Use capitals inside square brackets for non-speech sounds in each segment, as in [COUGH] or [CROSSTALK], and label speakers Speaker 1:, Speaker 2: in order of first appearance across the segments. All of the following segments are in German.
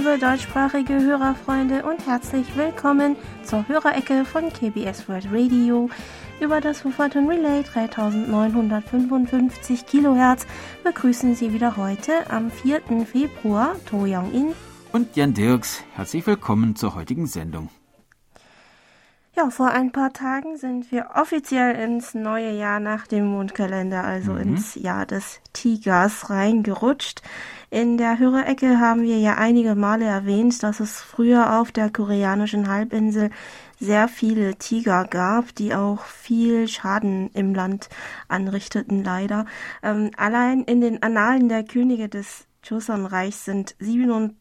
Speaker 1: Liebe deutschsprachige Hörerfreunde und herzlich willkommen zur Hörerecke von KBS World Radio über das Wufferton Relay 3955 Kilohertz begrüßen Sie wieder heute am 4. Februar To Young-in
Speaker 2: und Jan Dirks. Herzlich willkommen zur heutigen Sendung.
Speaker 1: Ja, vor ein paar Tagen sind wir offiziell ins neue Jahr nach dem Mondkalender, also mhm. ins Jahr des Tigers reingerutscht. In der Hörerecke haben wir ja einige Male erwähnt, dass es früher auf der koreanischen Halbinsel sehr viele Tiger gab, die auch viel Schaden im Land anrichteten, leider. Ähm, allein in den Annalen der Könige des Joseon-Reichs sind 27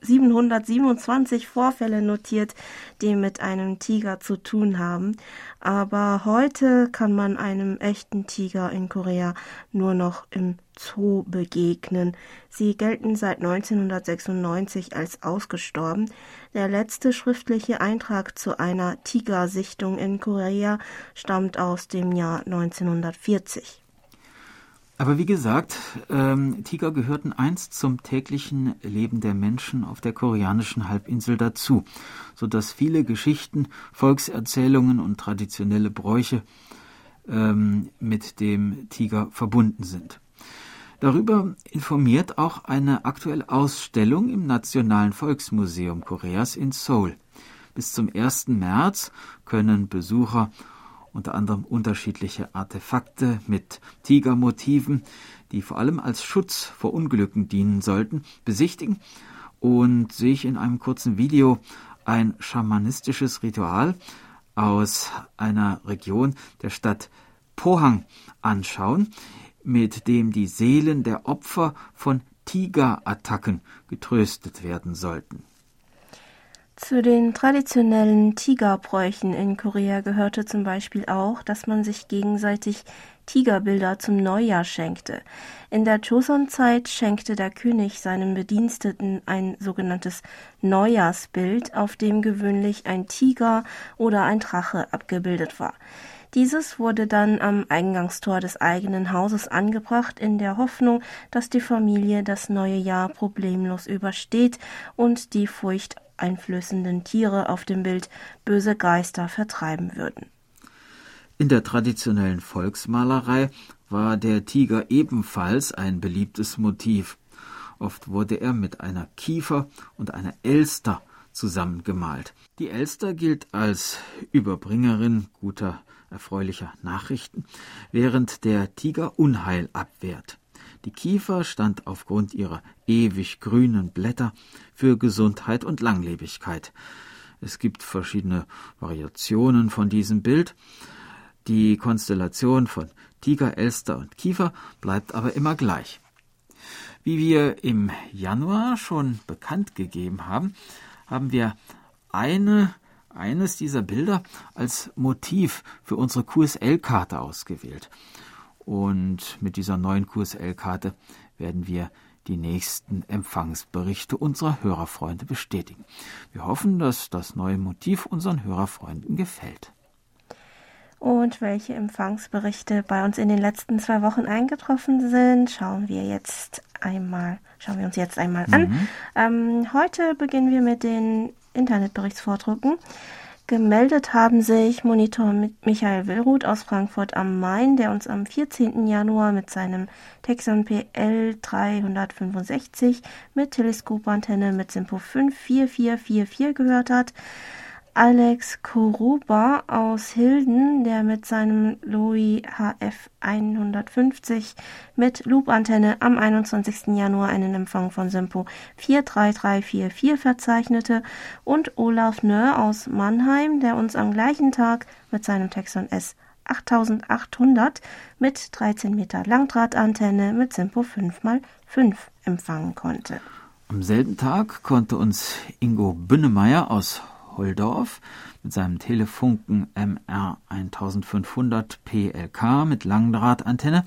Speaker 1: 727 Vorfälle notiert, die mit einem Tiger zu tun haben. Aber heute kann man einem echten Tiger in Korea nur noch im Zoo begegnen. Sie gelten seit 1996 als ausgestorben. Der letzte schriftliche Eintrag zu einer Tigersichtung in Korea stammt aus dem Jahr 1940.
Speaker 2: Aber wie gesagt, ähm, Tiger gehörten einst zum täglichen Leben der Menschen auf der koreanischen Halbinsel dazu, so dass viele Geschichten, Volkserzählungen und traditionelle Bräuche ähm, mit dem Tiger verbunden sind. Darüber informiert auch eine aktuelle Ausstellung im Nationalen Volksmuseum Koreas in Seoul. Bis zum 1. März können Besucher unter anderem unterschiedliche Artefakte mit Tigermotiven, die vor allem als Schutz vor Unglücken dienen sollten, besichtigen und sich in einem kurzen Video ein schamanistisches Ritual aus einer Region der Stadt Pohang anschauen, mit dem die Seelen der Opfer von Tigerattacken getröstet werden sollten.
Speaker 1: Zu den traditionellen Tigerbräuchen in Korea gehörte zum Beispiel auch, dass man sich gegenseitig Tigerbilder zum Neujahr schenkte. In der Joseon-Zeit schenkte der König seinem Bediensteten ein sogenanntes Neujahrsbild, auf dem gewöhnlich ein Tiger oder ein Drache abgebildet war. Dieses wurde dann am Eingangstor des eigenen Hauses angebracht, in der Hoffnung, dass die Familie das neue Jahr problemlos übersteht und die Furcht einflößenden Tiere auf dem Bild böse Geister vertreiben würden.
Speaker 2: In der traditionellen Volksmalerei war der Tiger ebenfalls ein beliebtes Motiv. Oft wurde er mit einer Kiefer und einer Elster zusammengemalt. Die Elster gilt als Überbringerin guter, erfreulicher Nachrichten, während der Tiger Unheil abwehrt. Die Kiefer stand aufgrund ihrer ewig grünen Blätter für Gesundheit und Langlebigkeit. Es gibt verschiedene Variationen von diesem Bild. Die Konstellation von Tiger, Elster und Kiefer bleibt aber immer gleich. Wie wir im Januar schon bekannt gegeben haben, haben wir eine, eines dieser Bilder als Motiv für unsere QSL-Karte ausgewählt. Und mit dieser neuen QSL-Karte werden wir die nächsten Empfangsberichte unserer Hörerfreunde bestätigen. Wir hoffen, dass das neue Motiv unseren Hörerfreunden gefällt.
Speaker 1: Und welche Empfangsberichte bei uns in den letzten zwei Wochen eingetroffen sind, schauen wir jetzt einmal, schauen wir uns jetzt einmal an. Mhm. Ähm, heute beginnen wir mit den Internetberichtsvordrucken. Gemeldet haben sich Monitor Michael Willruth aus Frankfurt am Main, der uns am 14. Januar mit seinem Texan PL 365 mit Teleskopantenne mit Simpo 54444 gehört hat. Alex Koruba aus Hilden, der mit seinem Louis HF 150 mit Loop-Antenne am 21. Januar einen Empfang von Simpo 43344 verzeichnete und Olaf Nöhr aus Mannheim, der uns am gleichen Tag mit seinem Texon S 8800 mit 13 Meter Langdrahtantenne mit Simpo 5x5 empfangen konnte.
Speaker 2: Am selben Tag konnte uns Ingo Bünnemeyer aus Holdorf mit seinem Telefunken MR 1500 PLK mit Langdrahtantenne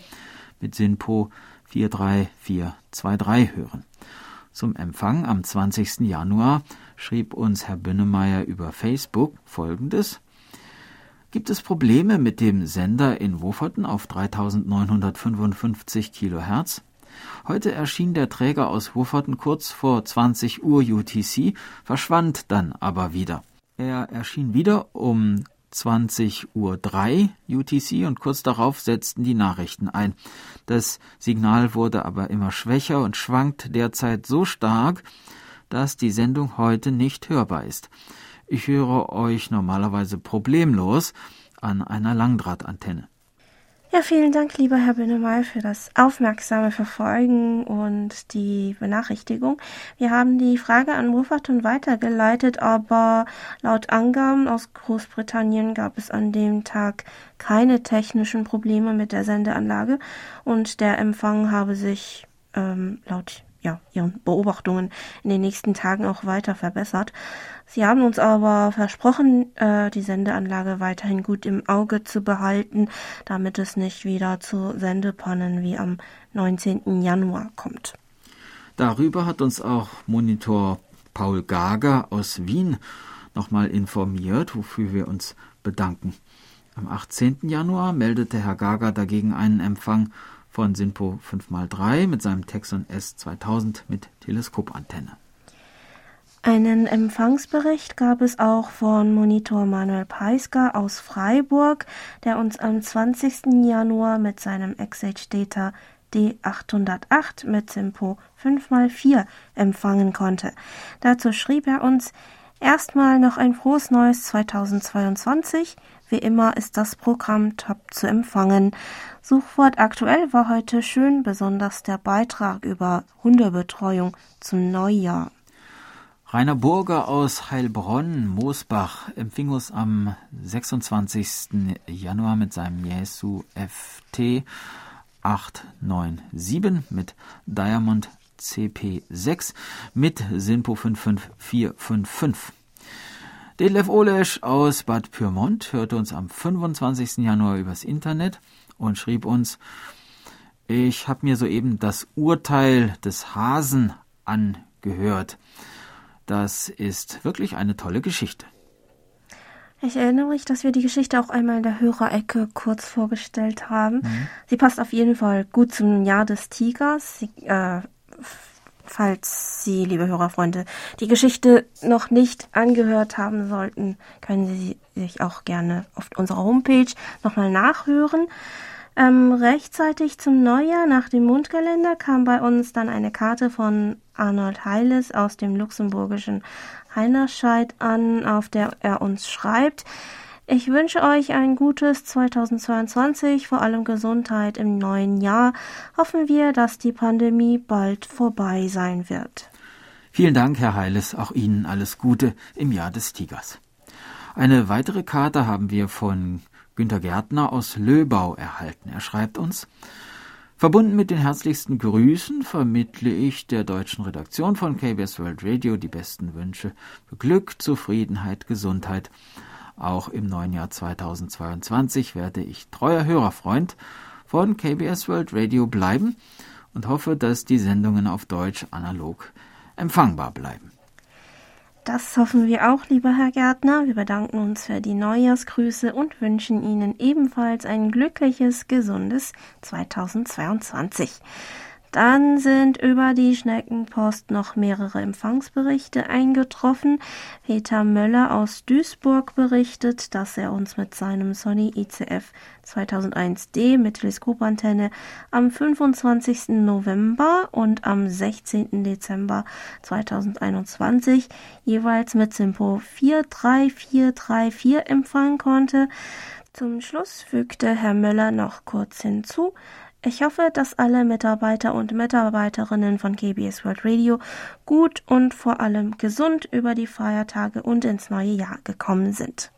Speaker 2: mit SINPO 43423 hören. Zum Empfang am 20. Januar schrieb uns Herr Bünnemeyer über Facebook folgendes. Gibt es Probleme mit dem Sender in Woferten auf 3955 Kilohertz? Heute erschien der Träger aus Wufferton kurz vor 20 Uhr UTC, verschwand dann aber wieder. Er erschien wieder um 20 Uhr 3 UTC und kurz darauf setzten die Nachrichten ein. Das Signal wurde aber immer schwächer und schwankt derzeit so stark, dass die Sendung heute nicht hörbar ist. Ich höre euch normalerweise problemlos an einer Langdrahtantenne.
Speaker 1: Ja, vielen Dank, lieber Herr Binnemal, für das aufmerksame Verfolgen und die Benachrichtigung. Wir haben die Frage an Wolverton weitergeleitet, aber laut Angaben aus Großbritannien gab es an dem Tag keine technischen Probleme mit der Sendeanlage und der Empfang habe sich ähm, laut ja, ihren Beobachtungen in den nächsten Tagen auch weiter verbessert. Sie haben uns aber versprochen, äh, die Sendeanlage weiterhin gut im Auge zu behalten, damit es nicht wieder zu Sendepannen wie am 19. Januar kommt.
Speaker 2: Darüber hat uns auch Monitor Paul Gager aus Wien nochmal informiert, wofür wir uns bedanken. Am 18. Januar meldete Herr Gager dagegen einen Empfang von SINPO 5x3 mit seinem Texon S2000 mit Teleskopantenne.
Speaker 1: Einen Empfangsbericht gab es auch von Monitor Manuel Peisker aus Freiburg, der uns am 20. Januar mit seinem XH Data D808 mit SIMPO 5x4 empfangen konnte. Dazu schrieb er uns erstmal noch ein frohes neues 2022. Wie immer ist das Programm top zu empfangen. Suchwort aktuell war heute schön, besonders der Beitrag über Hundebetreuung zum Neujahr.
Speaker 2: Rainer Burger aus Heilbronn, Moosbach, empfing uns am 26. Januar mit seinem Jesu FT 897 mit Diamond CP6 mit Sinpo 55455. Detlef Olesch aus Bad Pyrmont hörte uns am 25. Januar übers Internet und schrieb uns, ich habe mir soeben das Urteil des Hasen angehört. Das ist wirklich eine tolle Geschichte.
Speaker 1: Ich erinnere mich, dass wir die Geschichte auch einmal in der Hörerecke kurz vorgestellt haben. Mhm. Sie passt auf jeden Fall gut zum Jahr des Tigers. Sie, äh, falls Sie, liebe Hörerfreunde, die Geschichte noch nicht angehört haben sollten, können Sie sich auch gerne auf unserer Homepage nochmal nachhören. Ähm, rechtzeitig zum Neujahr nach dem Mondkalender kam bei uns dann eine Karte von Arnold Heiles aus dem luxemburgischen Heinerscheid an, auf der er uns schreibt, ich wünsche euch ein gutes 2022, vor allem Gesundheit im neuen Jahr. Hoffen wir, dass die Pandemie bald vorbei sein wird.
Speaker 2: Vielen Dank, Herr Heiles. Auch Ihnen alles Gute im Jahr des Tigers. Eine weitere Karte haben wir von Günter Gärtner aus Löbau erhalten. Er schreibt uns, Verbunden mit den herzlichsten Grüßen vermittle ich der deutschen Redaktion von KBS World Radio die besten Wünsche für Glück, Zufriedenheit, Gesundheit. Auch im neuen Jahr 2022 werde ich treuer Hörerfreund von KBS World Radio bleiben und hoffe, dass die Sendungen auf Deutsch analog empfangbar bleiben.
Speaker 1: Das hoffen wir auch, lieber Herr Gärtner. Wir bedanken uns für die Neujahrsgrüße und wünschen Ihnen ebenfalls ein glückliches, gesundes 2022. Dann sind über die Schneckenpost noch mehrere Empfangsberichte eingetroffen. Peter Möller aus Duisburg berichtet, dass er uns mit seinem Sony ICF 2001D mit Teleskopantenne am 25. November und am 16. Dezember 2021 jeweils mit Simpo 43434 empfangen konnte. Zum Schluss fügte Herr Möller noch kurz hinzu, ich hoffe, dass alle Mitarbeiter und Mitarbeiterinnen von KBS World Radio gut und vor allem gesund über die Feiertage und ins neue Jahr gekommen sind.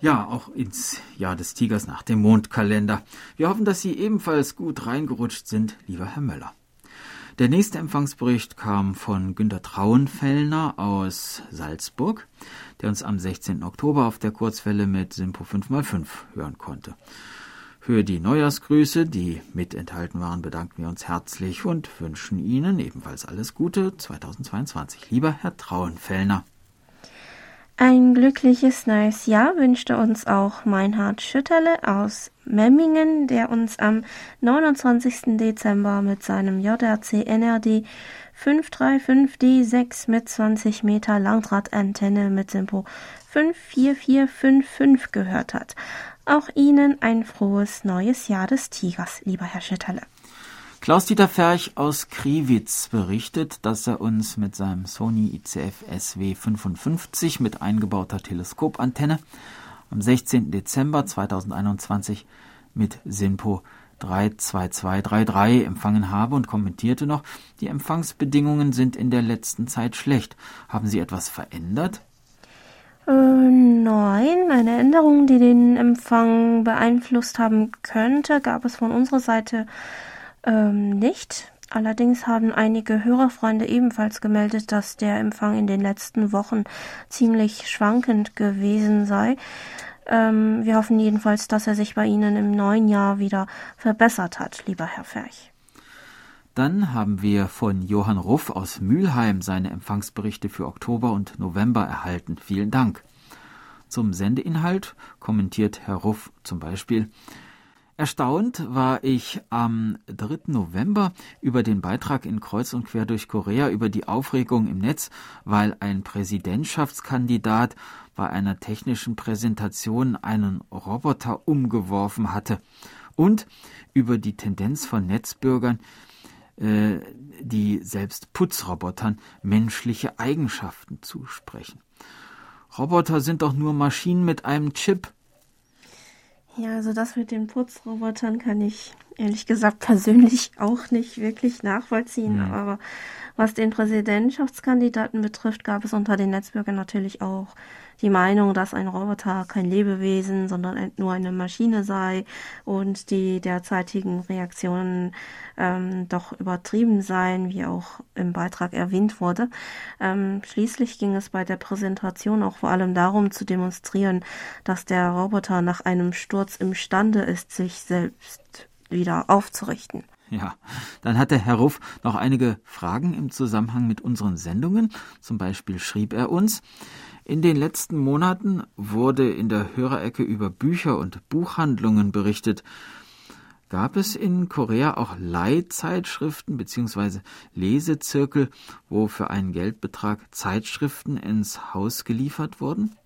Speaker 2: Ja, auch ins Jahr des Tigers nach dem Mondkalender. Wir hoffen, dass Sie ebenfalls gut reingerutscht sind, lieber Herr Möller. Der nächste Empfangsbericht kam von Günter Trauenfellner aus Salzburg, der uns am 16. Oktober auf der Kurzwelle mit Simpo 5x5 hören konnte. Für die Neujahrsgrüße, die mit enthalten waren, bedanken wir uns herzlich und wünschen Ihnen ebenfalls alles Gute 2022. Lieber Herr Trauenfellner.
Speaker 1: Ein glückliches neues Jahr wünschte uns auch Meinhard Schütterle aus Memmingen, der uns am 29. Dezember mit seinem JRC NRD 535D6 mit 20 Meter Langdrahtantenne mit Tempo 54455 gehört hat. Auch Ihnen ein frohes neues Jahr des Tigers, lieber Herr Schütterle.
Speaker 2: Klaus-Dieter Ferch aus Kriwitz berichtet, dass er uns mit seinem Sony ICF SW55 mit eingebauter Teleskopantenne am 16. Dezember 2021 mit SINPO 32233 empfangen habe und kommentierte noch, die Empfangsbedingungen sind in der letzten Zeit schlecht. Haben Sie etwas verändert?
Speaker 1: Äh, nein, eine Änderung, die den Empfang beeinflusst haben könnte, gab es von unserer Seite ähm, nicht. Allerdings haben einige Hörerfreunde ebenfalls gemeldet, dass der Empfang in den letzten Wochen ziemlich schwankend gewesen sei. Ähm, wir hoffen jedenfalls, dass er sich bei Ihnen im neuen Jahr wieder verbessert hat, lieber Herr Ferch.
Speaker 2: Dann haben wir von Johann Ruff aus Mülheim seine Empfangsberichte für Oktober und November erhalten. Vielen Dank. Zum Sendeinhalt kommentiert Herr Ruff zum Beispiel Erstaunt war ich am 3. November über den Beitrag in Kreuz und Quer durch Korea über die Aufregung im Netz, weil ein Präsidentschaftskandidat bei einer technischen Präsentation einen Roboter umgeworfen hatte und über die Tendenz von Netzbürgern, äh, die selbst Putzrobotern menschliche Eigenschaften zusprechen. Roboter sind doch nur Maschinen mit einem Chip,
Speaker 1: ja, also das mit den Putzrobotern kann ich ehrlich gesagt persönlich [LAUGHS] auch nicht wirklich nachvollziehen. Mhm. Aber was den Präsidentschaftskandidaten betrifft, gab es unter den Netzbürgern natürlich auch die Meinung, dass ein Roboter kein Lebewesen, sondern nur eine Maschine sei und die derzeitigen Reaktionen ähm, doch übertrieben seien, wie auch im Beitrag erwähnt wurde. Ähm, schließlich ging es bei der Präsentation auch vor allem darum zu demonstrieren, dass der Roboter nach einem Sturz imstande ist, sich selbst wieder aufzurichten. [LAUGHS]
Speaker 2: Ja, dann hatte Herr Ruff noch einige Fragen im Zusammenhang mit unseren Sendungen. Zum Beispiel schrieb er uns, in den letzten Monaten wurde in der Hörerecke über Bücher und Buchhandlungen berichtet. Gab es in Korea auch Leihzeitschriften bzw. Lesezirkel, wo für einen Geldbetrag Zeitschriften ins Haus geliefert wurden?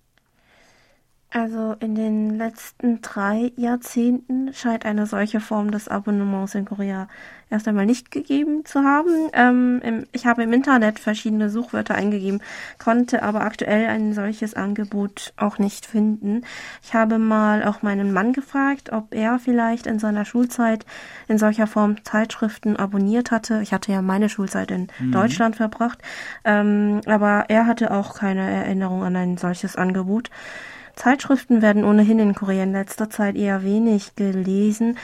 Speaker 1: Also in den letzten drei Jahrzehnten scheint eine solche Form des Abonnements in Korea erst einmal nicht gegeben zu haben. Ähm, im, ich habe im Internet verschiedene Suchwörter eingegeben, konnte aber aktuell ein solches Angebot auch nicht finden. Ich habe mal auch meinen Mann gefragt, ob er vielleicht in seiner Schulzeit in solcher Form Zeitschriften abonniert hatte. Ich hatte ja meine Schulzeit in mhm. Deutschland verbracht, ähm, aber er hatte auch keine Erinnerung an ein solches Angebot. Zeitschriften werden ohnehin in Korea in letzter Zeit eher wenig gelesen.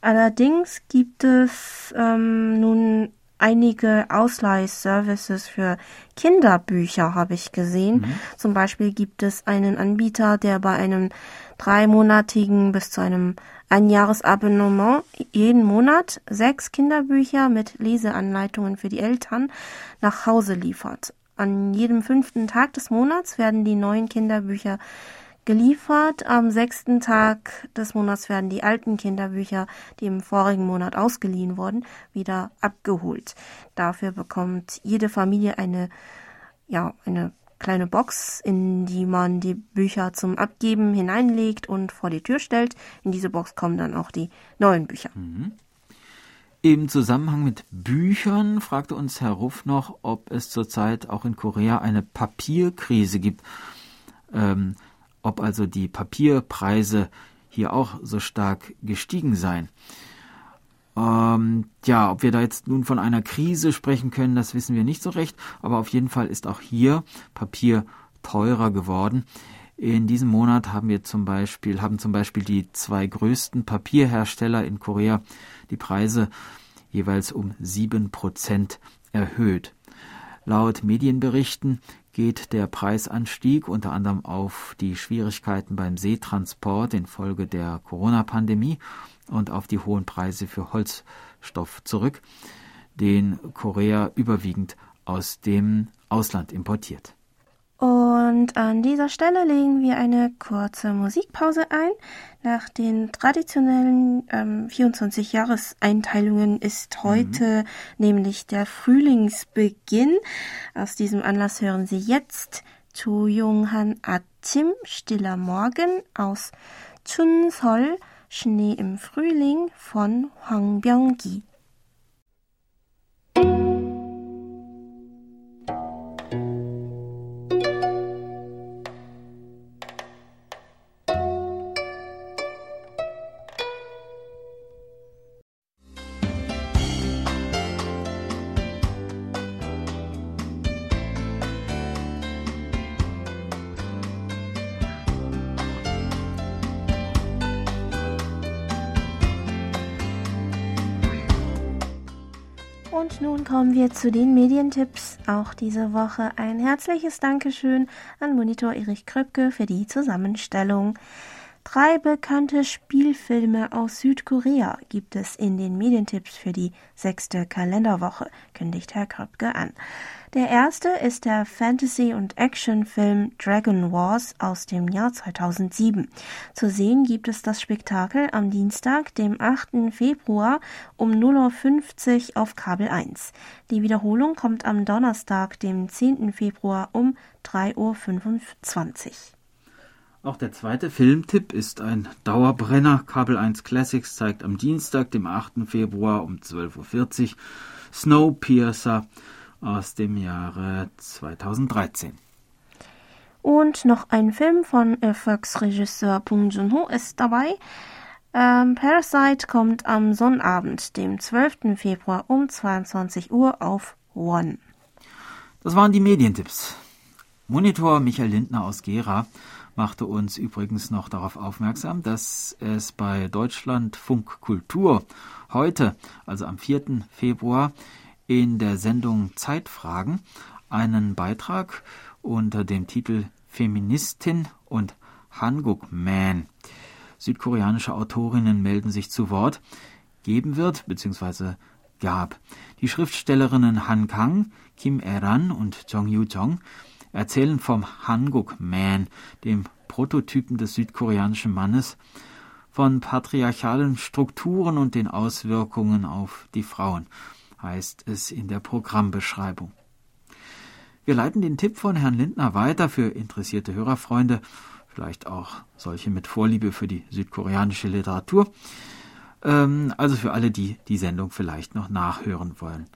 Speaker 1: Allerdings gibt es ähm, nun einige Ausleihservices für Kinderbücher, habe ich gesehen. Mhm. Zum Beispiel gibt es einen Anbieter, der bei einem dreimonatigen bis zu einem Einjahresabonnement jeden Monat sechs Kinderbücher mit Leseanleitungen für die Eltern nach Hause liefert. An jedem fünften Tag des Monats werden die neuen Kinderbücher geliefert. Am sechsten Tag des Monats werden die alten Kinderbücher, die im vorigen Monat ausgeliehen wurden, wieder abgeholt. Dafür bekommt jede Familie eine, ja, eine kleine Box, in die man die Bücher zum Abgeben hineinlegt und vor die Tür stellt. In diese Box kommen dann auch die neuen Bücher. Mhm.
Speaker 2: Im Zusammenhang mit Büchern fragte uns Herr Ruff noch, ob es zurzeit auch in Korea eine Papierkrise gibt. Ähm, ob also die Papierpreise hier auch so stark gestiegen seien. Ähm, ja, ob wir da jetzt nun von einer Krise sprechen können, das wissen wir nicht so recht, aber auf jeden Fall ist auch hier Papier teurer geworden. In diesem Monat haben wir zum Beispiel, haben zum Beispiel die zwei größten Papierhersteller in Korea die Preise jeweils um sieben Prozent erhöht. Laut Medienberichten geht der Preisanstieg unter anderem auf die Schwierigkeiten beim Seetransport infolge der Corona-Pandemie und auf die hohen Preise für Holzstoff zurück, den Korea überwiegend aus dem Ausland importiert.
Speaker 1: Und an dieser Stelle legen wir eine kurze Musikpause ein. Nach den traditionellen ähm, 24-Jahres-Einteilungen ist mhm. heute mhm. nämlich der Frühlingsbeginn. Aus diesem Anlass hören Sie jetzt zu Junghan Atim, Stiller Morgen aus Chun Sol, Schnee im Frühling von Hwang Byung-gi. Kommen wir zu den Medientipps. Auch diese Woche ein herzliches Dankeschön an Monitor Erich Kröpke für die Zusammenstellung. Drei bekannte Spielfilme aus Südkorea gibt es in den Medientipps für die sechste Kalenderwoche, kündigt Herr Kröpke an. Der erste ist der Fantasy- und Actionfilm Dragon Wars aus dem Jahr 2007. Zu sehen gibt es das Spektakel am Dienstag, dem 8. Februar um 0.50 Uhr auf Kabel 1. Die Wiederholung kommt am Donnerstag, dem 10. Februar um 3.25 Uhr.
Speaker 2: Auch der zweite Filmtipp ist ein Dauerbrenner. Kabel 1 Classics zeigt am Dienstag, dem 8. Februar um 12.40 Uhr Snowpiercer aus dem Jahre 2013.
Speaker 1: Und noch ein Film von Erfolgsregisseur Bong Joon-ho ist dabei. Ähm, Parasite kommt am Sonnabend, dem 12. Februar um 22 Uhr auf One.
Speaker 2: Das waren die Medientipps. Monitor Michael Lindner aus Gera machte uns übrigens noch darauf aufmerksam, dass es bei Deutschlandfunk Kultur heute, also am 4. Februar, in der Sendung Zeitfragen einen Beitrag unter dem Titel Feministin und Hanguk Man. Südkoreanische Autorinnen melden sich zu Wort, geben wird bzw. gab. Die Schriftstellerinnen Han Kang, Kim Eran und Jong Yu Jong erzählen vom Hanguk Man, dem Prototypen des südkoreanischen Mannes, von patriarchalen Strukturen und den Auswirkungen auf die Frauen heißt es in der Programmbeschreibung. Wir leiten den Tipp von Herrn Lindner weiter für interessierte Hörerfreunde, vielleicht auch solche mit Vorliebe für die südkoreanische Literatur, ähm, also für alle, die die Sendung vielleicht noch nachhören wollen.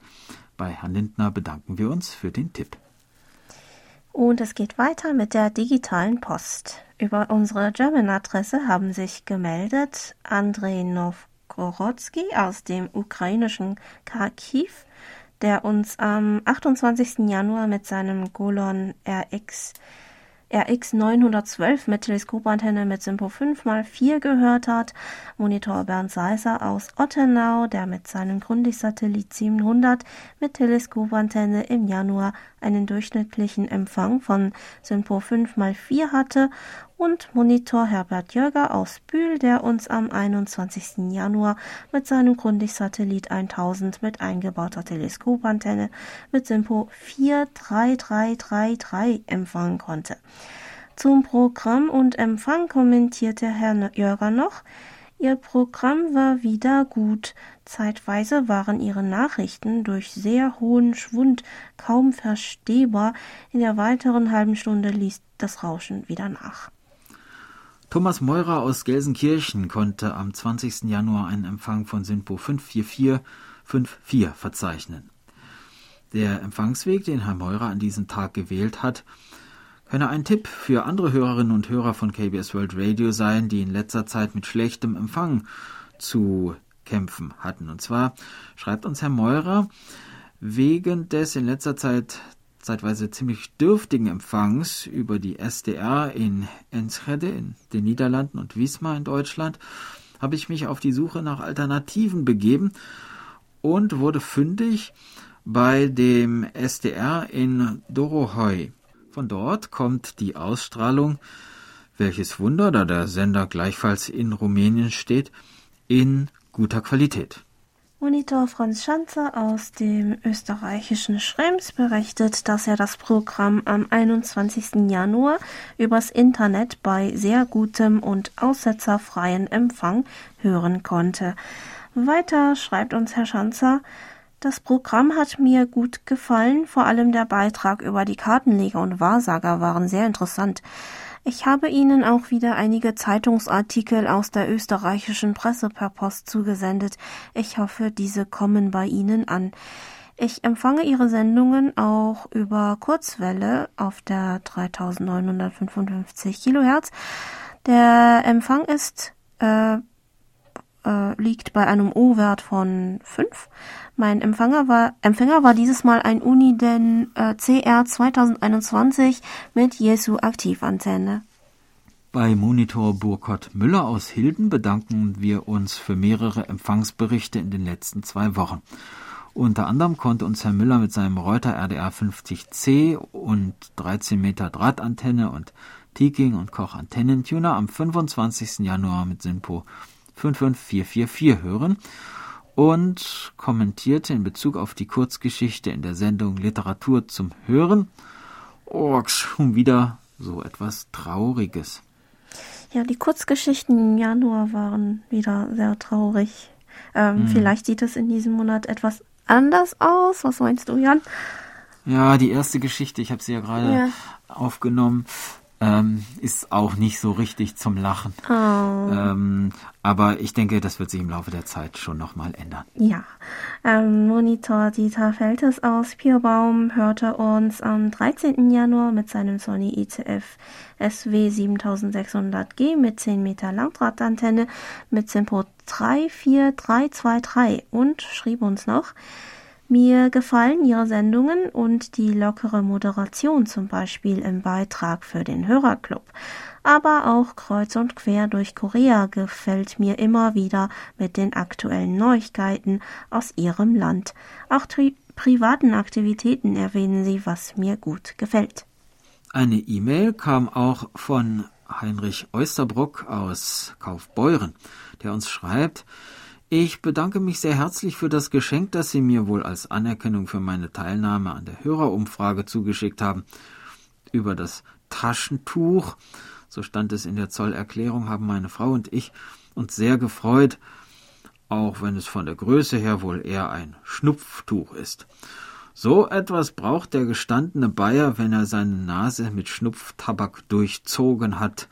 Speaker 2: Bei Herrn Lindner bedanken wir uns für den Tipp.
Speaker 1: Und es geht weiter mit der digitalen Post. Über unsere German-Adresse haben sich gemeldet Andrei Nov Korotsky aus dem ukrainischen Kharkiv, der uns am 28. Januar mit seinem Golon RX RX 912 mit Teleskopantenne mit Simpo 5x4 gehört hat. Monitor Bernd Seiser aus Ottenau, der mit seinem Grundig-Satellit 700 mit Teleskopantenne im Januar einen durchschnittlichen Empfang von Simpo 5x4 hatte und Monitor Herbert Jörger aus Bühl, der uns am 21. Januar mit seinem Grundig-Satellit 1000 mit eingebauter Teleskopantenne mit Simpo 43333 empfangen konnte. Zum Programm und Empfang kommentierte Herr Jörger noch, Ihr Programm war wieder gut. Zeitweise waren Ihre Nachrichten durch sehr hohen Schwund kaum verstehbar. In der weiteren halben Stunde ließ das Rauschen wieder nach.
Speaker 2: Thomas Meurer aus Gelsenkirchen konnte am 20. Januar einen Empfang von SINPO 54454 verzeichnen. Der Empfangsweg, den Herr Meurer an diesem Tag gewählt hat, könne ein Tipp für andere Hörerinnen und Hörer von KBS World Radio sein, die in letzter Zeit mit schlechtem Empfang zu kämpfen hatten. Und zwar schreibt uns Herr Meurer, wegen des in letzter Zeit zeitweise ziemlich dürftigen Empfangs über die SDR in Enschede in den Niederlanden und Wismar in Deutschland habe ich mich auf die Suche nach Alternativen begeben und wurde fündig bei dem SDR in Dorohoi. Von dort kommt die Ausstrahlung, welches Wunder, da der Sender gleichfalls in Rumänien steht, in guter Qualität.
Speaker 1: Monitor Franz Schanzer aus dem österreichischen Schrems berichtet, dass er das Programm am 21. Januar übers Internet bei sehr gutem und aussetzerfreien Empfang hören konnte. Weiter schreibt uns Herr Schanzer, das Programm hat mir gut gefallen, vor allem der Beitrag über die Kartenleger und Wahrsager waren sehr interessant. Ich habe Ihnen auch wieder einige Zeitungsartikel aus der österreichischen Presse per Post zugesendet. Ich hoffe, diese kommen bei Ihnen an. Ich empfange Ihre Sendungen auch über Kurzwelle auf der 3955 Kilohertz. Der Empfang ist äh, äh, liegt bei einem O-Wert von 5. Mein Empfänger war, Empfänger war dieses Mal ein Uniden äh, CR 2021 mit Jesu Aktivantenne.
Speaker 2: Bei Monitor Burkhard Müller aus Hilden bedanken wir uns für mehrere Empfangsberichte in den letzten zwei Wochen. Unter anderem konnte uns Herr Müller mit seinem Reuter RDR 50C und 13 Meter Drahtantenne und Teking und Koch Antennentuner am 25. Januar mit Sinpo 55444 hören und kommentierte in Bezug auf die Kurzgeschichte in der Sendung Literatur zum Hören. Oh, schon wieder so etwas Trauriges.
Speaker 1: Ja, die Kurzgeschichten im Januar waren wieder sehr traurig. Ähm, hm. Vielleicht sieht es in diesem Monat etwas anders aus. Was meinst du, Jan?
Speaker 2: Ja, die erste Geschichte, ich habe sie ja gerade ja. aufgenommen, ähm, ist auch nicht so richtig zum Lachen. Oh. Ähm, aber ich denke, das wird sich im Laufe der Zeit schon nochmal ändern.
Speaker 1: Ja. Ähm, Monitor Dieter Feltes aus Pierbaum hörte uns am 13. Januar mit seinem Sony ICF SW 7600G mit 10 Meter Langdrahtantenne mit Simpo 34323 und schrieb uns noch, mir gefallen Ihre Sendungen und die lockere Moderation zum Beispiel im Beitrag für den Hörerclub. Aber auch kreuz und quer durch Korea gefällt mir immer wieder mit den aktuellen Neuigkeiten aus Ihrem Land. Auch privaten Aktivitäten erwähnen Sie, was mir gut gefällt.
Speaker 2: Eine E-Mail kam auch von Heinrich Oesterbruck aus Kaufbeuren, der uns schreibt, ich bedanke mich sehr herzlich für das Geschenk, das Sie mir wohl als Anerkennung für meine Teilnahme an der Hörerumfrage zugeschickt haben. Über das Taschentuch, so stand es in der Zollerklärung, haben meine Frau und ich uns sehr gefreut, auch wenn es von der Größe her wohl eher ein Schnupftuch ist. So etwas braucht der gestandene Bayer, wenn er seine Nase mit Schnupftabak durchzogen hat.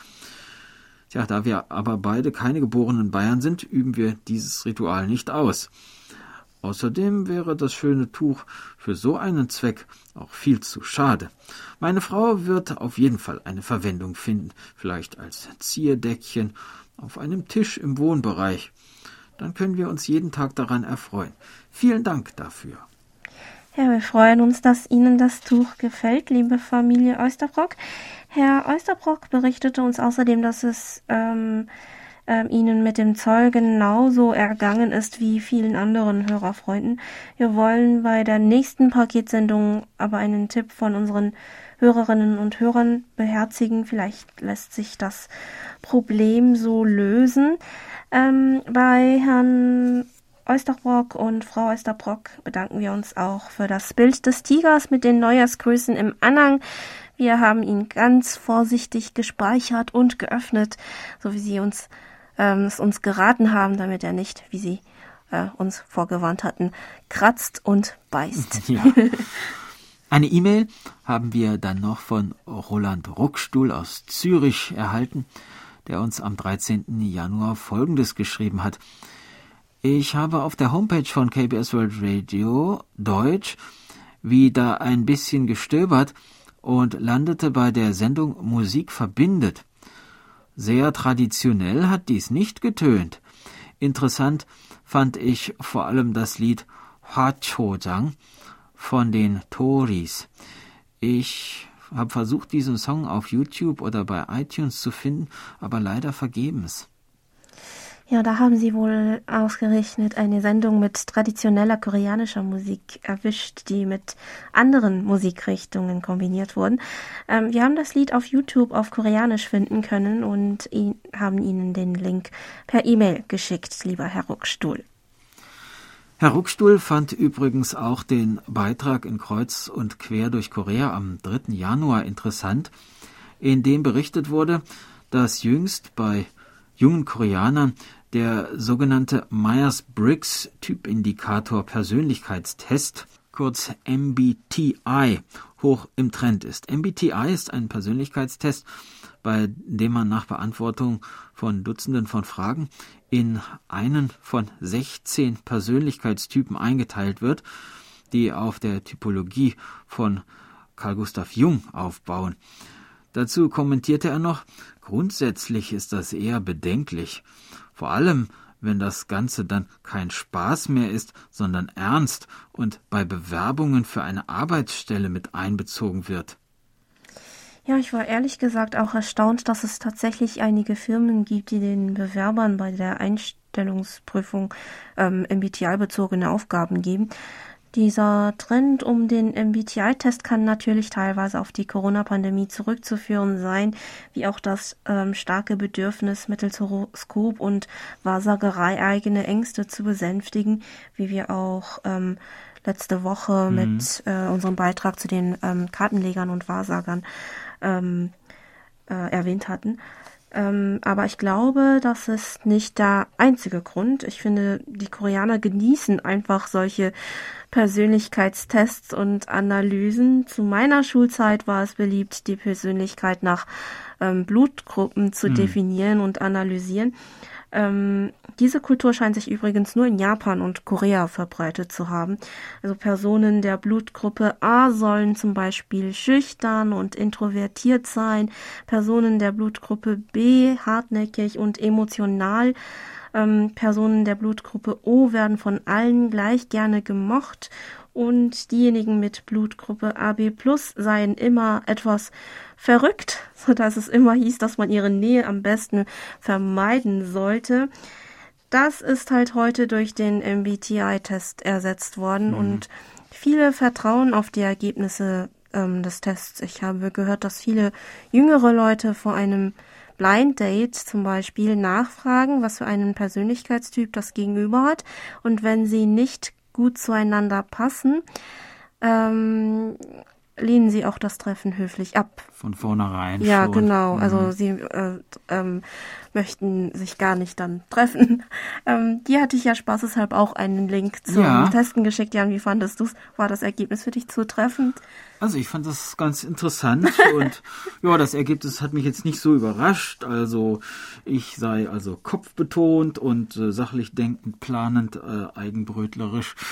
Speaker 2: Tja, da wir aber beide keine geborenen Bayern sind, üben wir dieses Ritual nicht aus. Außerdem wäre das schöne Tuch für so einen Zweck auch viel zu schade. Meine Frau wird auf jeden Fall eine Verwendung finden, vielleicht als Zierdeckchen auf einem Tisch im Wohnbereich. Dann können wir uns jeden Tag daran erfreuen. Vielen Dank dafür.
Speaker 1: Ja, wir freuen uns, dass Ihnen das Tuch gefällt, liebe Familie Oesterbrock. Herr Oesterbrock berichtete uns außerdem, dass es ähm, ähm, Ihnen mit dem Zoll genauso ergangen ist wie vielen anderen Hörerfreunden. Wir wollen bei der nächsten Paketsendung aber einen Tipp von unseren Hörerinnen und Hörern beherzigen. Vielleicht lässt sich das Problem so lösen. Ähm, bei Herrn Oesterbrock und Frau Oesterbrock bedanken wir uns auch für das Bild des Tigers mit den Neujahrsgrüßen im Anhang. Wir haben ihn ganz vorsichtig gespeichert und geöffnet, so wie Sie uns ähm, es uns geraten haben, damit er nicht, wie Sie äh, uns vorgewarnt hatten, kratzt und beißt. [LAUGHS] Ja.
Speaker 2: Eine E-Mail haben wir dann noch von Roland Ruckstuhl aus Zürich erhalten, der uns am 13. Januar Folgendes geschrieben hat. Ich habe auf der Homepage von KBS World Radio Deutsch wieder ein bisschen gestöbert und landete bei der Sendung Musik verbindet. Sehr traditionell hat dies nicht getönt. Interessant fand ich vor allem das Lied Hachojang von den Tories. Ich habe versucht, diesen Song auf YouTube oder bei iTunes zu finden, aber leider vergebens.
Speaker 1: Ja, da haben Sie wohl ausgerechnet eine Sendung mit traditioneller koreanischer Musik erwischt, die mit anderen Musikrichtungen kombiniert wurden. Ähm, wir haben das Lied auf YouTube auf Koreanisch finden können und ihn, haben Ihnen den Link per E-Mail geschickt, lieber Herr Ruckstuhl.
Speaker 2: Herr Ruckstuhl fand übrigens auch den Beitrag in Kreuz und Quer durch Korea am 3. Januar interessant, in dem berichtet wurde, dass jüngst bei jungen Koreanern der sogenannte Myers-Briggs Typindikator Persönlichkeitstest, kurz MBTI, hoch im Trend ist. MBTI ist ein Persönlichkeitstest, bei dem man nach Beantwortung von Dutzenden von Fragen in einen von 16 Persönlichkeitstypen eingeteilt wird, die auf der Typologie von Carl Gustav Jung aufbauen. Dazu kommentierte er noch, grundsätzlich ist das eher bedenklich, vor allem wenn das Ganze dann kein Spaß mehr ist, sondern ernst und bei Bewerbungen für eine Arbeitsstelle mit einbezogen wird.
Speaker 1: Ja, ich war ehrlich gesagt auch erstaunt, dass es tatsächlich einige Firmen gibt, die den Bewerbern bei der Einstellungsprüfung ähm, MBTI-bezogene Aufgaben geben. Dieser Trend um den MBTI-Test kann natürlich teilweise auf die Corona-Pandemie zurückzuführen sein, wie auch das ähm, starke Bedürfnis, mittels Horoskop und Wahrsagerei eigene Ängste zu besänftigen, wie wir auch ähm, letzte Woche mhm. mit äh, unserem Beitrag zu den ähm, Kartenlegern und Wahrsagern ähm, äh, erwähnt hatten. Ähm, aber ich glaube, das ist nicht der einzige Grund. Ich finde, die Koreaner genießen einfach solche Persönlichkeitstests und Analysen. Zu meiner Schulzeit war es beliebt, die Persönlichkeit nach ähm, Blutgruppen zu mhm. definieren und analysieren. Ähm, diese Kultur scheint sich übrigens nur in Japan und Korea verbreitet zu haben. Also Personen der Blutgruppe A sollen zum Beispiel schüchtern und introvertiert sein, Personen der Blutgruppe B hartnäckig und emotional. Ähm, Personen der Blutgruppe O werden von allen gleich gerne gemocht und diejenigen mit Blutgruppe AB Plus seien immer etwas verrückt, [LAUGHS] so dass es immer hieß, dass man ihre Nähe am besten vermeiden sollte. Das ist halt heute durch den MBTI-Test ersetzt worden mhm. und viele vertrauen auf die Ergebnisse ähm, des Tests. Ich habe gehört, dass viele jüngere Leute vor einem Blind Date zum Beispiel nachfragen, was für einen Persönlichkeitstyp das Gegenüber hat. Und wenn sie nicht gut zueinander passen, ähm, lehnen sie auch das Treffen höflich ab.
Speaker 2: Von vornherein.
Speaker 1: Ja, schon. genau. Also mhm. Also sie äh, ähm, möchten sich gar nicht dann [LAUGHS] treffen. Ähm, dir hatte ich ja spaßeshalb auch einen Link zum ja. Testen geschickt. Jan, wie fandest du es? War das Ergebnis für dich zutreffend?
Speaker 2: Also ich fand das ganz interessant [LAUGHS] und ja, das Ergebnis hat mich jetzt nicht so überrascht. Also ich sei also kopfbetont und äh, sachlich denkend, planend, äh, eigenbrötlerisch. [LAUGHS]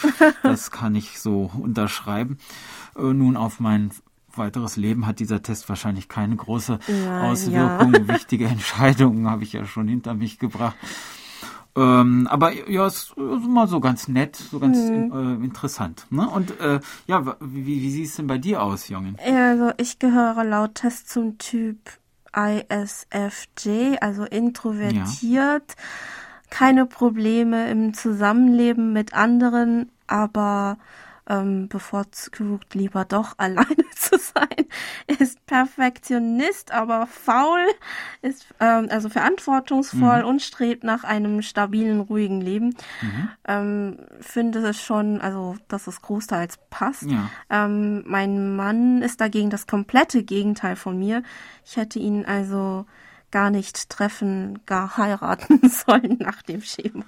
Speaker 2: Das kann ich so unterschreiben. Äh, nun auf mein weiteres Leben hat dieser Test wahrscheinlich keine große ja, Auswirkung. Ja. [LAUGHS] Wichtige Entscheidungen habe ich ja schon hinter mich gebracht. Ähm, aber ja, ist mal so ganz nett, so ganz mhm. äh, interessant. Ne? Und äh, ja, wie, wie sieht es denn bei dir aus, Jungen?
Speaker 1: Also ich gehöre laut Test zum Typ ISFJ, also introvertiert, ja. keine Probleme im Zusammenleben mit anderen, aber ähm, bevorzugt lieber doch [LAUGHS] alleine zu sein. Ist Perfektionist, aber faul, ist ähm, also verantwortungsvoll mhm. und strebt nach einem stabilen, ruhigen Leben. Mhm. Ähm, finde es schon, also dass es großteils passt. Ja. Ähm, mein Mann ist dagegen das komplette Gegenteil von mir. Ich hätte ihn also gar nicht treffen, gar heiraten [LAUGHS] sollen nach dem Schema.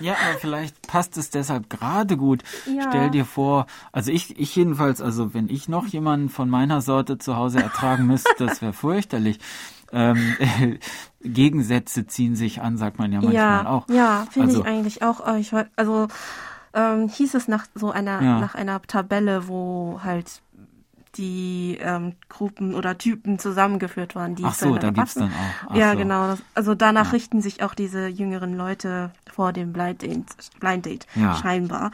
Speaker 2: Ja, aber vielleicht passt es deshalb gerade gut. Ja. Stell dir vor, also ich, ich jedenfalls, also wenn ich noch jemanden von meiner Sorte zu Hause ertragen müsste, das wäre [LAUGHS] fürchterlich. Ähm, äh, [LAUGHS] Gegensätze ziehen sich an, sagt man ja manchmal
Speaker 1: ja,
Speaker 2: auch.
Speaker 1: Ja, finde also, ich eigentlich auch. Äh, ich, also ähm, hieß es nach so einer ja. nach einer Tabelle, wo halt die ähm, Gruppen oder Typen zusammengeführt waren, die
Speaker 2: Ach so, da gibt's dann auch.
Speaker 1: Ach ja, so. genau. Also danach ja. richten sich auch diese jüngeren Leute vor dem Blind Date, Blind Date ja. scheinbar.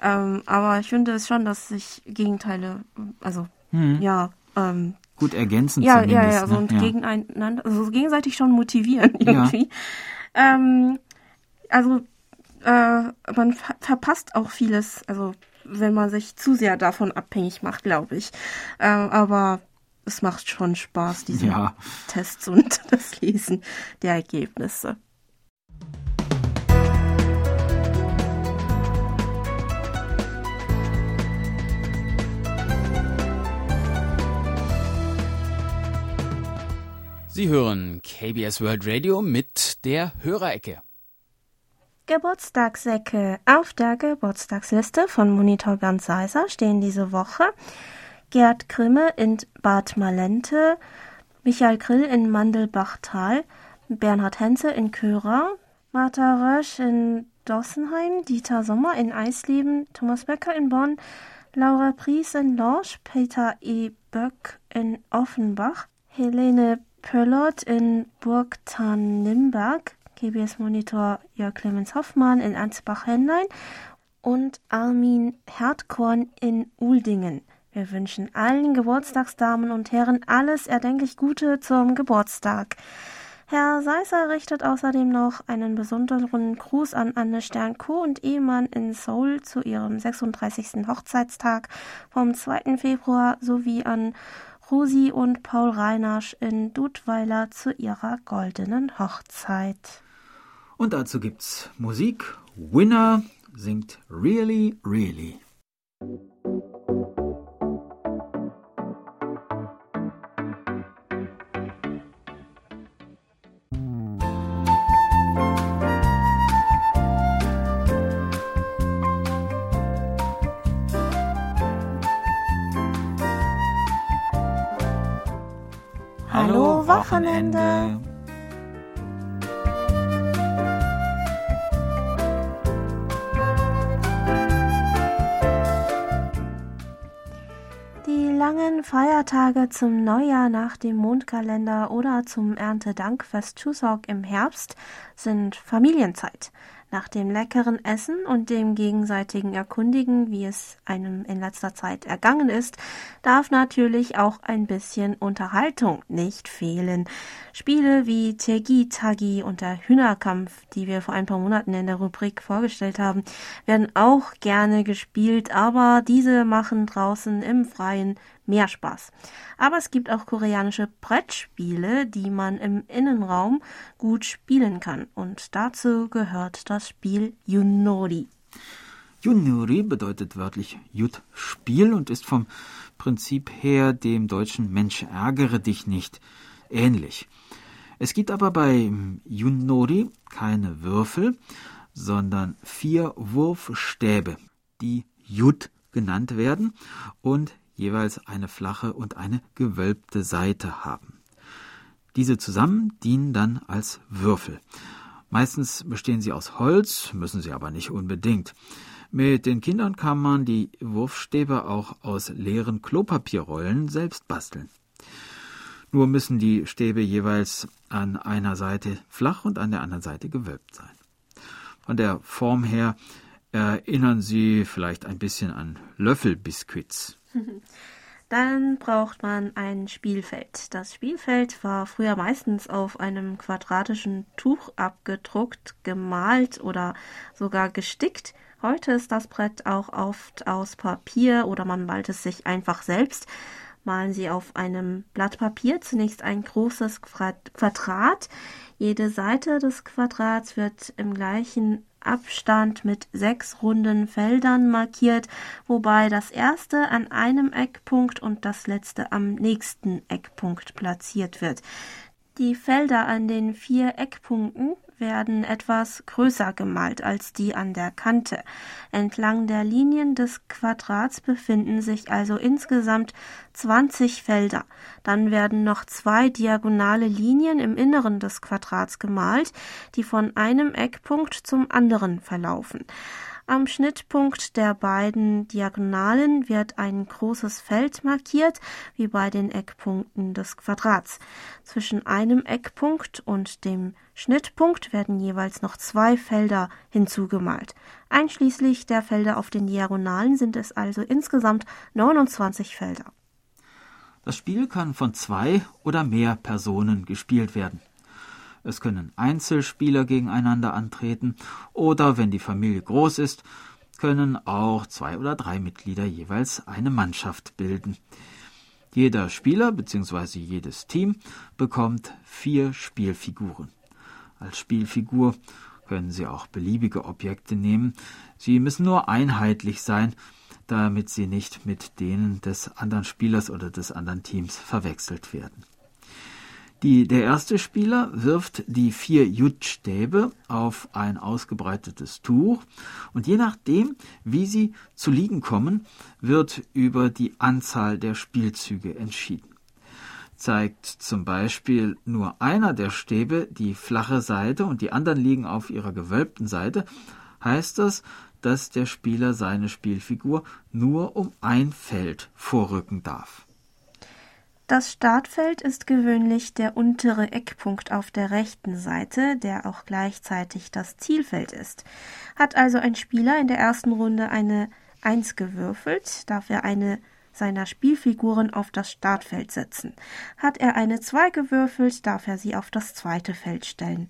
Speaker 1: Ähm, aber ich finde es schon, dass sich Gegenteile, also hm. ja, ähm,
Speaker 2: gut ergänzen
Speaker 1: ja, Ja, ja, also ne? und ja. gegeneinander, also gegenseitig schon motivieren irgendwie. Ja. Ähm, also äh, man ver verpasst auch vieles, also wenn man sich zu sehr davon abhängig macht, glaube ich. Ähm, aber es macht schon Spaß, diese ja. Tests und [LAUGHS] das Lesen der Ergebnisse.
Speaker 3: Sie hören KBS World Radio mit der Hörerecke.
Speaker 1: Geburtstagsecke. Auf der Geburtstagsliste von Monitor Bernd Seiser stehen diese Woche Gerd Grimme in Bad Malente, Michael Grill in Mandelbachtal, Bernhard Henze in Köra, Martha Rösch in Dossenheim, Dieter Sommer in Eisleben, Thomas Becker in Bonn, Laura Pries in Lorsch, Peter E. Böck in Offenbach, Helene Pöllert in Burgtarn-Nimberg, KBS-Monitor Jörg Clemens Hoffmann in Ansbach-Henlein und Armin Herdkorn in Uldingen. Wir wünschen allen Geburtstagsdamen und Herren alles erdenklich Gute zum Geburtstag. Herr Seisser richtet außerdem noch einen besonderen Gruß an Anne Stern-Co und Ehemann in Seoul zu ihrem 36. Hochzeitstag vom 2. Februar sowie an Rosi und Paul Reinasch in Dudweiler zu ihrer goldenen Hochzeit.
Speaker 2: Und dazu gibt's Musik. Winner singt Really, Really.
Speaker 1: Hallo Wochenende. Langen Feiertage zum Neujahr nach dem Mondkalender oder zum Erntedankfest Chuseok im Herbst sind Familienzeit. Nach dem leckeren Essen und dem gegenseitigen Erkundigen, wie es einem in letzter Zeit ergangen ist, darf natürlich auch ein bisschen Unterhaltung nicht fehlen. Spiele wie Tegi Tagi und der Hühnerkampf, die wir vor ein paar Monaten in der Rubrik vorgestellt haben, werden auch gerne gespielt, aber diese machen draußen im Freien mehr Spaß. Aber es gibt auch koreanische Brettspiele, die man im Innenraum gut spielen kann. Und dazu gehört das Spiel Yunori.
Speaker 2: Yunori bedeutet wörtlich Jut Spiel und ist vom Prinzip her dem deutschen Mensch ärgere dich nicht ähnlich. Es gibt aber bei Yunori keine Würfel, sondern vier Wurfstäbe, die Jut genannt werden und jeweils eine flache und eine gewölbte Seite haben. Diese zusammen dienen dann als Würfel. Meistens bestehen sie aus Holz, müssen sie aber nicht unbedingt. Mit den Kindern kann man die Wurfstäbe auch aus leeren Klopapierrollen selbst basteln. Nur müssen die Stäbe jeweils an einer Seite flach und an der anderen Seite gewölbt sein. Von der Form her erinnern sie vielleicht ein bisschen an Löffelbiskuits. [LAUGHS]
Speaker 1: Dann braucht man ein Spielfeld. Das Spielfeld war früher meistens auf einem quadratischen Tuch abgedruckt, gemalt oder sogar gestickt. Heute ist das Brett auch oft aus Papier oder man malt es sich einfach selbst. Malen Sie auf einem Blatt Papier zunächst ein großes Quadrat. Jede Seite des Quadrats wird im gleichen Abstand mit sechs runden Feldern markiert, wobei das erste an einem Eckpunkt und das letzte am nächsten Eckpunkt platziert wird. Die Felder an den vier Eckpunkten werden etwas größer gemalt als die an der Kante. Entlang der Linien des Quadrats befinden sich also insgesamt 20 Felder. Dann werden noch zwei diagonale Linien im Inneren des Quadrats gemalt, die von einem Eckpunkt zum anderen verlaufen. Am Schnittpunkt der beiden Diagonalen wird ein großes Feld markiert, wie bei den Eckpunkten des Quadrats. Zwischen einem Eckpunkt und dem Schnittpunkt werden jeweils noch zwei Felder hinzugemalt. Einschließlich der Felder auf den Diagonalen sind es also insgesamt 29 Felder.
Speaker 2: Das Spiel kann von zwei oder mehr Personen gespielt werden. Es können Einzelspieler gegeneinander antreten oder, wenn die Familie groß ist, können auch zwei oder drei Mitglieder jeweils eine Mannschaft bilden. Jeder Spieler bzw. jedes Team bekommt vier Spielfiguren. Als Spielfigur können Sie auch beliebige Objekte nehmen. Sie müssen nur einheitlich sein, damit sie nicht mit denen des anderen Spielers oder des anderen Teams verwechselt werden. Die, der erste Spieler wirft die vier Jut-Stäbe auf ein ausgebreitetes Tuch und je nachdem, wie sie zu liegen kommen, wird über die Anzahl der Spielzüge entschieden. Zeigt zum Beispiel nur einer der Stäbe die flache Seite und die anderen liegen auf ihrer gewölbten Seite, heißt das, dass der Spieler seine Spielfigur nur um ein Feld vorrücken darf.
Speaker 1: Das Startfeld ist gewöhnlich der untere Eckpunkt auf der rechten Seite, der auch gleichzeitig das Zielfeld ist. Hat also ein Spieler in der ersten Runde eine Eins gewürfelt, darf er eine seiner Spielfiguren auf das Startfeld setzen. Hat er eine Zwei gewürfelt, darf er sie auf das zweite Feld stellen.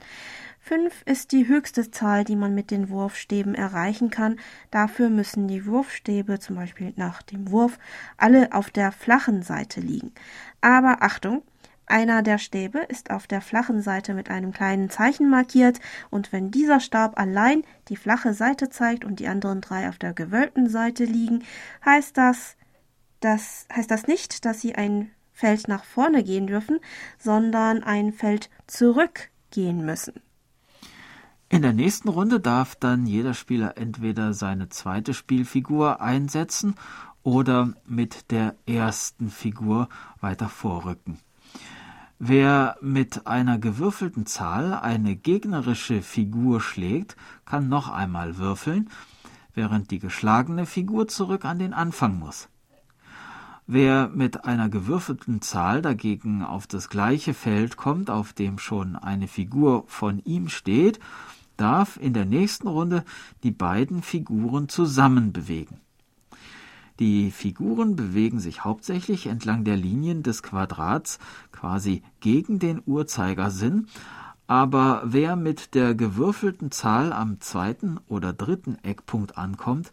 Speaker 1: Fünf ist die höchste Zahl, die man mit den Wurfstäben erreichen kann. Dafür müssen die Wurfstäbe, zum Beispiel nach dem Wurf, alle auf der flachen Seite liegen. Aber Achtung, einer der Stäbe ist auf der flachen Seite mit einem kleinen Zeichen markiert, und wenn dieser Stab allein die flache Seite zeigt und die anderen drei auf der gewölbten Seite liegen, heißt das, das heißt das nicht, dass sie ein Feld nach vorne gehen dürfen, sondern ein Feld zurückgehen müssen.
Speaker 2: In der nächsten Runde darf dann jeder Spieler entweder seine zweite Spielfigur einsetzen oder mit der ersten Figur weiter vorrücken. Wer mit einer gewürfelten Zahl eine gegnerische Figur schlägt, kann noch einmal würfeln, während die geschlagene Figur zurück an den Anfang muss. Wer mit einer gewürfelten Zahl dagegen auf das gleiche Feld kommt, auf dem schon eine Figur von ihm steht, darf in der nächsten Runde die beiden Figuren zusammen bewegen. Die Figuren bewegen sich hauptsächlich entlang der Linien des Quadrats, quasi gegen den Uhrzeigersinn, aber wer mit der gewürfelten Zahl am zweiten oder dritten Eckpunkt ankommt,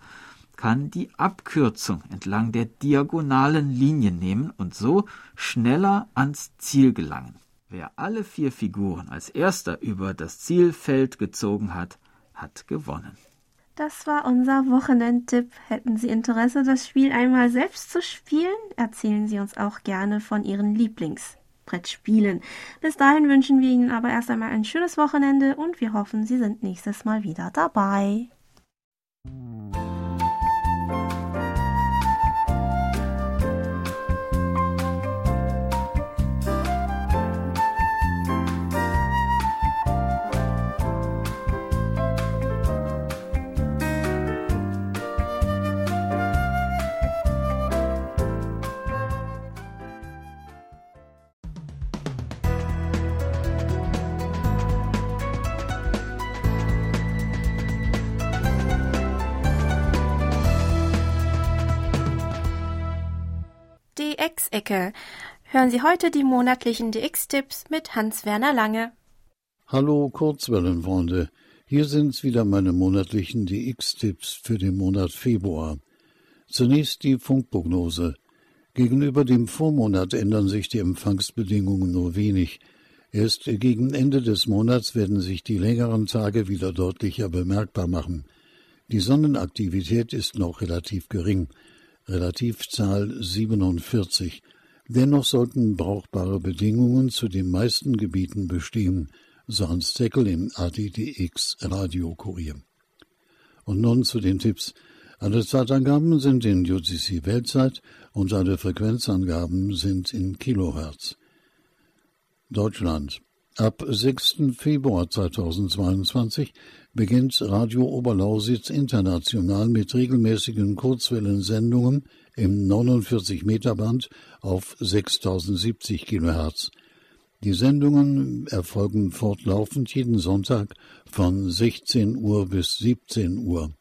Speaker 2: kann die Abkürzung entlang der diagonalen Linien nehmen und so schneller ans Ziel gelangen. Wer alle vier Figuren als erster über das Zielfeld gezogen hat, hat gewonnen.
Speaker 1: Das war unser Wochenendtipp. Hätten Sie Interesse, das Spiel einmal selbst zu spielen? Erzählen Sie uns auch gerne von Ihren Lieblingsbrettspielen. Bis dahin wünschen wir Ihnen aber erst einmal ein schönes Wochenende und wir hoffen, Sie sind nächstes Mal wieder dabei. DX-Ecke. Hören Sie heute die monatlichen DX-Tipps mit Hans-Werner Lange.
Speaker 4: Hallo Kurzwellenfreunde, hier sind wieder meine monatlichen DX-Tipps für den Monat Februar. Zunächst die Funkprognose. Gegenüber dem Vormonat ändern sich die Empfangsbedingungen nur wenig. Erst gegen Ende des Monats werden sich die längeren Tage wieder deutlicher bemerkbar machen. Die Sonnenaktivität ist noch relativ gering. Relativzahl 47. Dennoch sollten brauchbare Bedingungen zu den meisten Gebieten bestehen, so Hans Zeckel im ADDX Radiokurier. Und nun zu den Tipps. Alle Zeitangaben sind in UTC Weltzeit und alle Frequenzangaben sind in Kilohertz. Deutschland. Ab 6. Februar 2022 beginnt Radio Oberlausitz international mit regelmäßigen Kurzwellensendungen im 49 Meter Band auf 6070 kHz. Die Sendungen erfolgen fortlaufend jeden Sonntag von 16 Uhr bis 17 Uhr.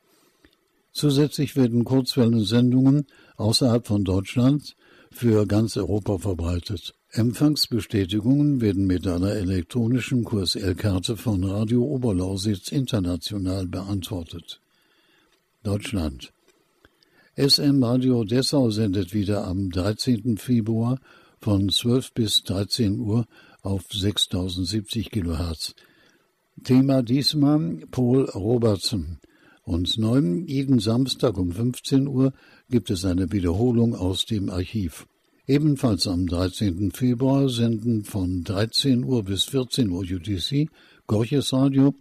Speaker 4: Zusätzlich werden Kurzwellensendungen außerhalb von Deutschland für ganz Europa verbreitet. Empfangsbestätigungen werden mit einer elektronischen QSL-Karte von Radio Oberlausitz international beantwortet. Deutschland SM Radio Dessau sendet wieder am 13. Februar von 12 bis 13 Uhr auf 6070 kHz. Thema diesmal Paul Robertson. Und neu, jeden Samstag um 15 Uhr gibt es eine Wiederholung aus dem Archiv. Ebenfalls am 13. Februar senden von 13 Uhr bis 14 Uhr UTC Gorches Radio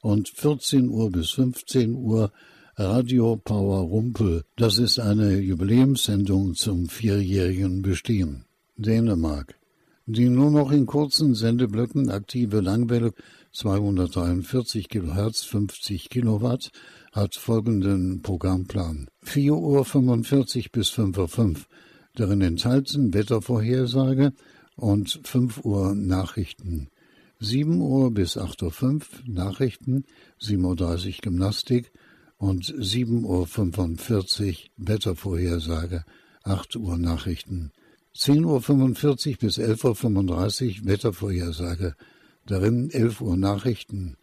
Speaker 4: und 14 Uhr bis 15 Uhr Radio Power Rumpel. Das ist eine Jubiläumssendung zum vierjährigen Bestehen. Dänemark. Die nur noch in kurzen Sendeblöcken aktive Langwelle 243 kHz 50 Kilowatt hat folgenden Programmplan. 4.45 Uhr bis 5.05 Uhr, darin enthalten Wettervorhersage und 5 Uhr Nachrichten. 7 Uhr bis 8.05 Uhr Nachrichten, 7.30 Uhr Gymnastik und 7.45 Uhr Wettervorhersage, 8 Uhr Nachrichten. 10.45 Uhr bis 11.35 Uhr Wettervorhersage, darin 11 Uhr Nachrichten.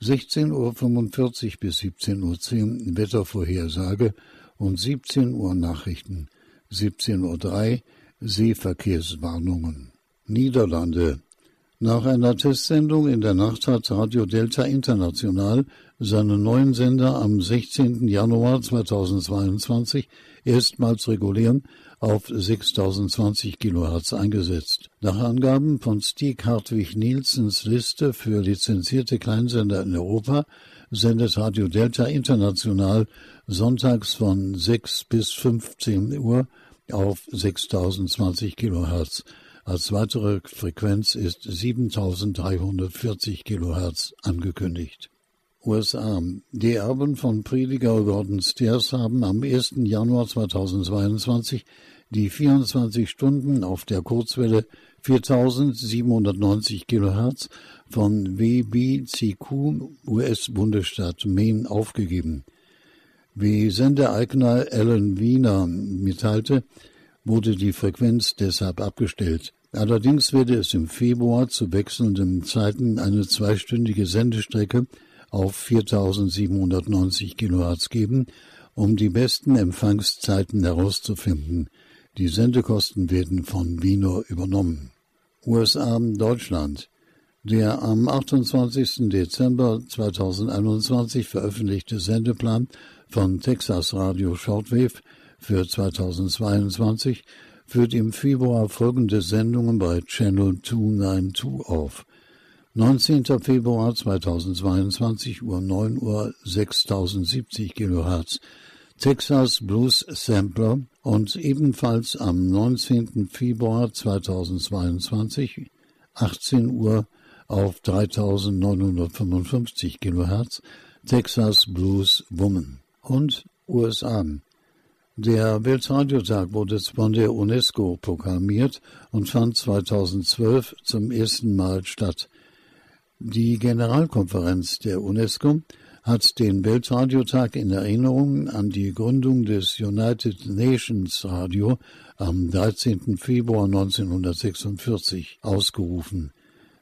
Speaker 4: 16.45 Uhr bis 17.10 Uhr Wettervorhersage und 17 Uhr Nachrichten. 17.03 Uhr Seeverkehrswarnungen. Niederlande. Nach einer Testsendung in der Nacht hat Radio Delta International seinen neuen Sender am 16. Januar 2022 erstmals regulär auf 6020 kHz eingesetzt. Nach Angaben von Stieg Hartwig Nielsens Liste für lizenzierte Kleinsender in Europa sendet Radio Delta International sonntags von 6 bis 15 Uhr auf 6020 kHz. Als weitere Frequenz ist 7340 kHz angekündigt. USA. Die Erben von Prediger Gordon Steers haben am 1. Januar 2022 die 24 Stunden auf der Kurzwelle 4790 kHz von WBCQ US-Bundesstaat Maine aufgegeben. Wie Sendeeigner Alan Wiener mitteilte, wurde die Frequenz deshalb abgestellt. Allerdings werde es im Februar zu wechselnden Zeiten eine zweistündige Sendestrecke auf 4790 kHz geben, um die besten Empfangszeiten herauszufinden. Die Sendekosten werden von Wiener übernommen. USA Deutschland. Der am 28. Dezember 2021 veröffentlichte Sendeplan von Texas Radio Shortwave für 2022 führt im Februar folgende Sendungen bei Channel 292 auf. 19. Februar 2022 Uhr 9 Uhr 6070 kHz Texas Blues Sampler und ebenfalls am 19. Februar 2022 18 Uhr auf 3955 kHz Texas Blues Woman und USA. Der Weltradiotag wurde von der UNESCO programmiert und fand 2012 zum ersten Mal statt. Die Generalkonferenz der UNESCO hat den Weltradiotag in Erinnerung an die Gründung des United Nations Radio am 13. Februar 1946 ausgerufen.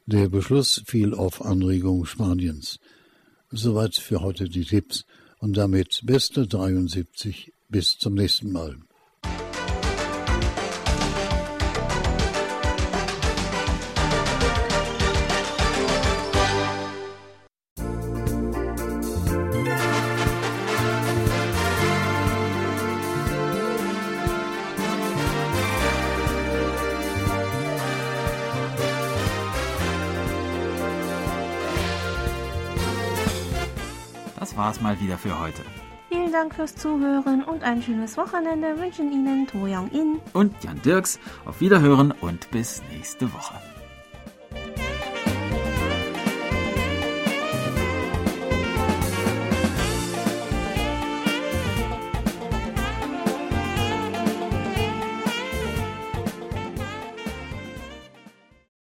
Speaker 4: Der Beschluss fiel auf Anregung Spaniens. Soweit für heute die Tipps und damit beste 73 bis zum nächsten Mal.
Speaker 2: Mal wieder für heute.
Speaker 1: Vielen Dank fürs Zuhören und ein schönes Wochenende wünschen Ihnen To Young In
Speaker 2: Und Jan Dirks. Auf Wiederhören und bis nächste Woche.